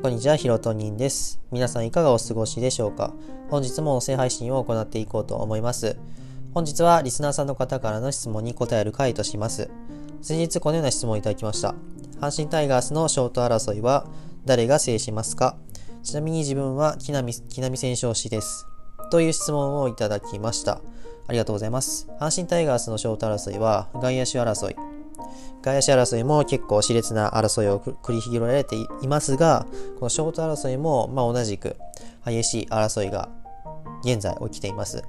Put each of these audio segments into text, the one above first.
こんにちは、ひろとにんです。皆さんいかがお過ごしでしょうか？本日も音声配信を行っていこうと思います。本日はリスナーさんの方からの質問に答える回とします。先日このような質問をいただきました。阪神タイガースのショート争いは誰が制しますか？ちなみに自分は木浪木浪選手推しです。という質問をいただきました。ありがとうございます。阪神タイガースのショート争いは外野手争い、外野手争いも結構熾烈な争いを繰り広げられていますが、このショート争いもま同じく激しい争いが現在起きています。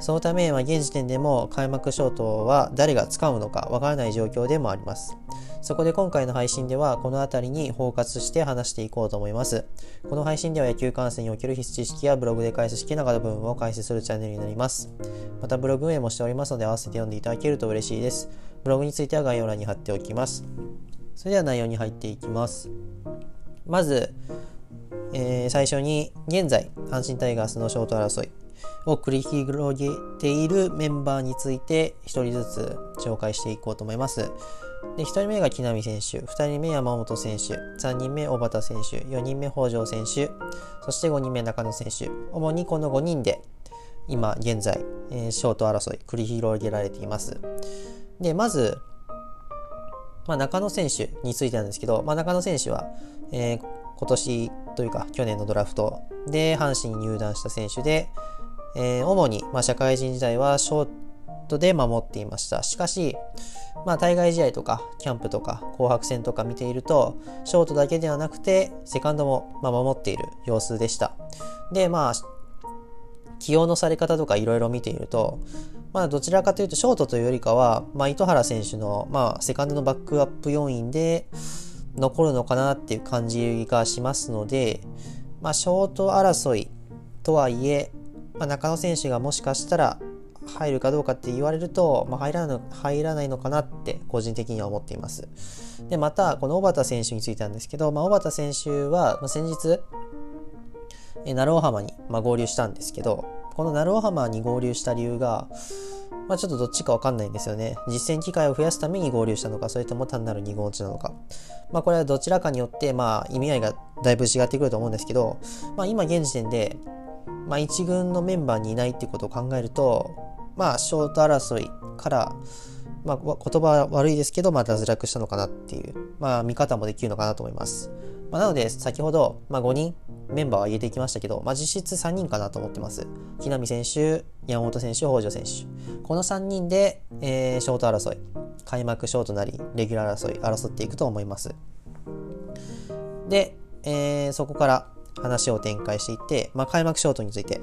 そのため、まあ、現時点でも開幕ショートは誰が使うのかわからない状況でもあります。そこで今回の配信ではこの辺りに包括して話していこうと思います。この配信では野球観戦における必須知識やブログで解説式などの部分を解説するチャンネルになります。またブログ運営もしておりますので合わせて読んでいただけると嬉しいです。ブログについては概要欄に貼っておきます。それでは内容に入っていきます。まず、えー、最初に現在阪神タイガースのショート争いを繰り広げているメンバーについて1人ずつ紹介していこうと思います。で1人目が木浪選手、2人目山本選手、3人目小畑選手、4人目北条選手、そして5人目中野選手、主にこの5人で今現在、えー、ショート争い繰り広げられています。で、まず、まあ、中野選手についてなんですけど、まあ、中野選手は、えー、今年というか去年のドラフトで阪神に入団した選手で、えー、主に、まあ、社会人時代はショートで守っていました。しかし、まあ、対外試合とか、キャンプとか、紅白戦とか見ていると、ショートだけではなくて、セカンドも、まあ、守っている様子でした。で、まあ、起用のされ方とかいろいろ見ていると、まあ、どちらかというと、ショートというよりかは、まあ、糸原選手の、まあ、セカンドのバックアップ要因で残るのかなっていう感じがしますので、まあ、ショート争いとはいえ、まあ、中野選手がもしかしたら入るかどうかって言われると、まあ、入らない入らないのかなって個人的には思っています。で、また、この小畑選手についてなんですけど、まあ、小畑選手は、まあ、先日、え鳴尾浜に、まあ、合流したんですけど、この鳴尾浜に合流した理由が、まあ、ちょっとどっちかわかんないんですよね。実践機会を増やすために合流したのか、それとも単なる2号地なのか。まあ、これはどちらかによって、まあ、意味合いがだいぶ違ってくると思うんですけど、まあ、今現時点で、まあ、1軍のメンバーにいないってことを考えると、まあ、ショート争いから、まあ、言葉は悪いですけど、まあ、脱落したのかなっていう、まあ、見方もできるのかなと思います。まあ、なので、先ほど、まあ、5人メンバーを挙げていきましたけど、まあ、実質3人かなと思ってます。木浪選手、山本選手、北条選手。この3人で、えー、ショート争い、開幕ショートなり、レギュラー争い、争っていくと思います。で、えー、そこから話を展開していって、まあ、開幕ショートについて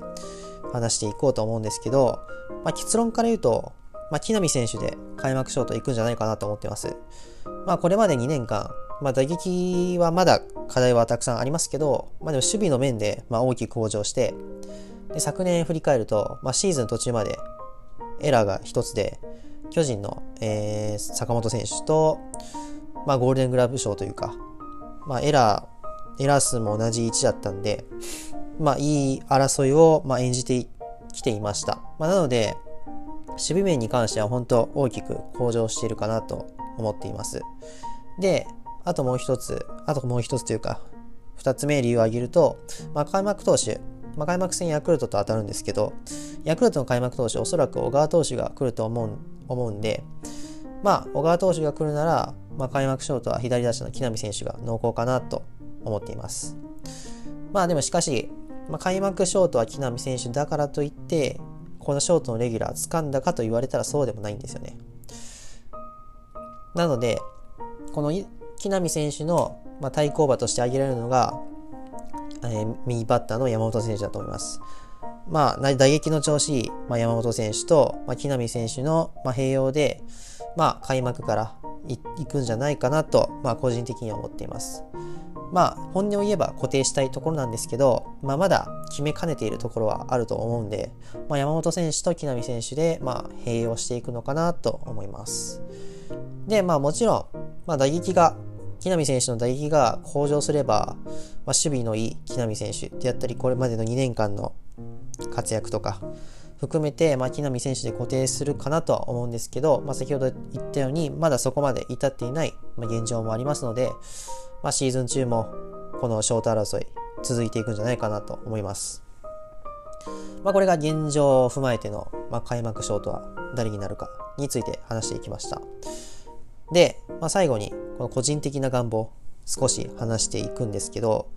話していこうと思うんですけど、まあ、結論から言うと、まあ、木浪選手で開幕ショート行くんじゃないかなと思ってます。まあ、これまで2年間、まあ、打撃はまだ課題はたくさんありますけど、まあ、でも守備の面でまあ大きく向上してで昨年振り返ると、まあ、シーズン途中までエラーが1つで巨人の、えー、坂本選手と、まあ、ゴールデングラブ賞というか、まあ、エラーエラー数も同じ1だったんで、まあ、いい争いを、まあ、演じてきていました。まあ、なので、守備面に関しては本当大きく向上しているかなと思っています。で、あともう一つ、あともう一つというか、二つ目理由を挙げると、まあ、開幕投手、まあ、開幕戦ヤクルトと当たるんですけど、ヤクルトの開幕投手、おそらく小川投手が来ると思う思うんで、まあ、小川投手が来るなら、まあ、開幕ショートは左打者の木浪選手が濃厚かなと思っています。まあでもしかし、まあ、開幕ショートは木浪選手だからといって、このショートのレギュラー掴んだかと言われたらそうでもないんですよね。なので、この木浪選手の、まあ、対抗馬として挙げられるのが、えー、右バッターの山本選手だと思います。まあ、打撃の調子いい、まあ、山本選手と、まあ、木浪選手の、まあ、併用で、まあ、開幕から行くんじゃないかなと、まあ、個人的には思っています。まあ、本音を言えば固定したいところなんですけど、まあ、まだ決めかねているところはあると思うんで、まあ、山本選手と木浪選手で、まあ、併用していくのかなと思います。で、まあ、もちろん、まあ、打撃が木浪選手の打撃が向上すれば、まあ、守備のいい木浪選手であったり、これまでの2年間の活躍とか含めて、まあ、木浪選手で固定するかなとは思うんですけど、まあ、先ほど言ったように、まだそこまで至っていない、ま、現状もありますので、まあ、シーズン中もこのショート争い続いていくんじゃないかなと思います。まあ、これが現状を踏まえての、まあ、開幕ショートは誰になるかについて話していきました。で、まあ、最後にこの個人的な願望少し話していくんですけど、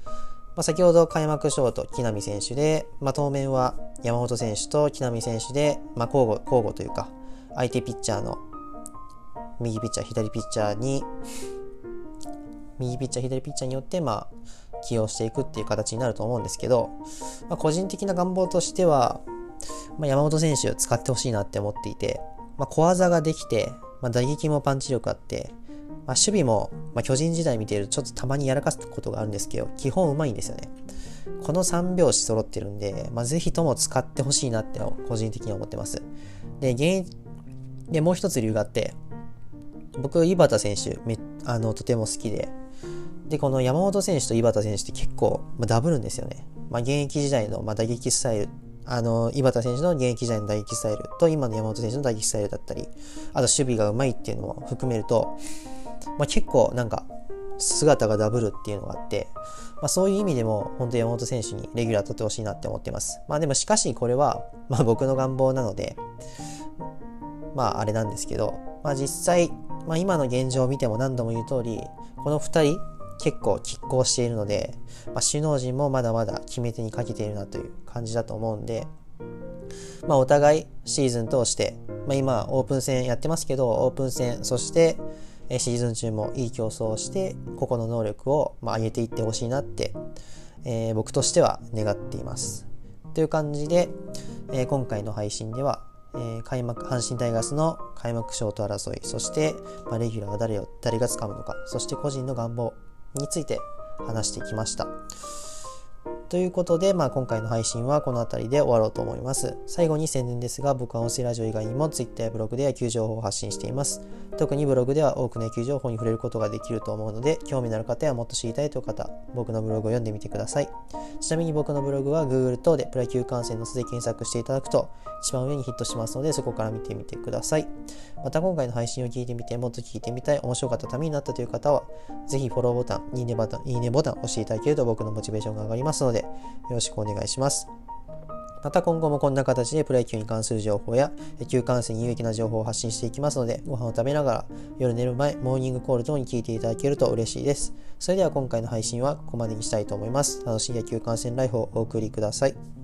まあ、先ほど開幕ショート木浪選手で、まあ、当面は山本選手と木浪選手で、まあ、交互交互というか相手ピッチャーの右ピッチャー左ピッチャーに右ピッチャー左ピッチャーによってまあ起用していくっていう形になると思うんですけど、まあ、個人的な願望としては、まあ、山本選手を使ってほしいなって思っていて、まあ、小技ができて、まあ、打撃もパンチ力あって、まあ、守備も、まあ、巨人時代見ているとちょっとたまにやらかすことがあるんですけど、基本うまいんですよね。この3拍子揃ってるんで、まあ、ぜひとも使ってほしいなって個人的に思ってます。で、原因、で、もう一つ理由があって、僕、井端選手め、あの、とても好きで、で、この山本選手と井端選手って結構、まあ、ダブるんですよね。まあ、現役時代の、まあ、打撃スタイル、あの、井端選手の現役時代の打撃スタイルと、今の山本選手の打撃スタイルだったり、あと守備がうまいっていうのも含めると、まあ、結構なんか、姿がダブるっていうのがあって、まあ、そういう意味でも、本当に山本選手にレギュラー取ってほしいなって思ってます。まあでもしかしこれは、まあ僕の願望なので、まああれなんですけど、まあ実際、まあ今の現状を見ても何度も言う通り、この2人結構拮抗しているので、まあ、首脳陣もまだまだ決め手にかけているなという感じだと思うんで、まあお互いシーズン通して、まあ今オープン戦やってますけど、オープン戦、そしてシーズン中もいい競争をして個々の能力をま上げていってほしいなって、えー、僕としては願っています。という感じで、えー、今回の配信ではえー、開幕、阪神タイガースの開幕ショート争い、そして、まあ、レギュラーは誰を、誰が掴むのか、そして個人の願望について話してきました。ということで、まあ、今回の配信はこの辺りで終わろうと思います。最後に宣伝ですが、僕は音声ラジオ以外にも Twitter やブログで野球情報を発信しています。特にブログでは多くの野球情報に触れることができると思うので、興味のある方やもっと知りたいという方、僕のブログを読んでみてください。ちなみに僕のブログは Google 等でプロ野球観戦の素で検索していただくと、一番上にヒットしますので、そこから見てみてください。また今回の配信を聞いてみて、もっと聞いてみたい、面白かったためになったという方は、ぜひフォローボタン、いいねボタン、いいねボタンを押していただけると僕のモチベーションが上がりますのでで、よろしくお願いします。また今後もこんな形でプロ野球に関する情報や野球観戦に有益な情報を発信していきますので、ご飯を食べながら夜寝る前、モーニングコール等に聞いていただけると嬉しいです。それでは今回の配信はここまでにしたいと思います。楽しい野球観戦ライフをお送りください。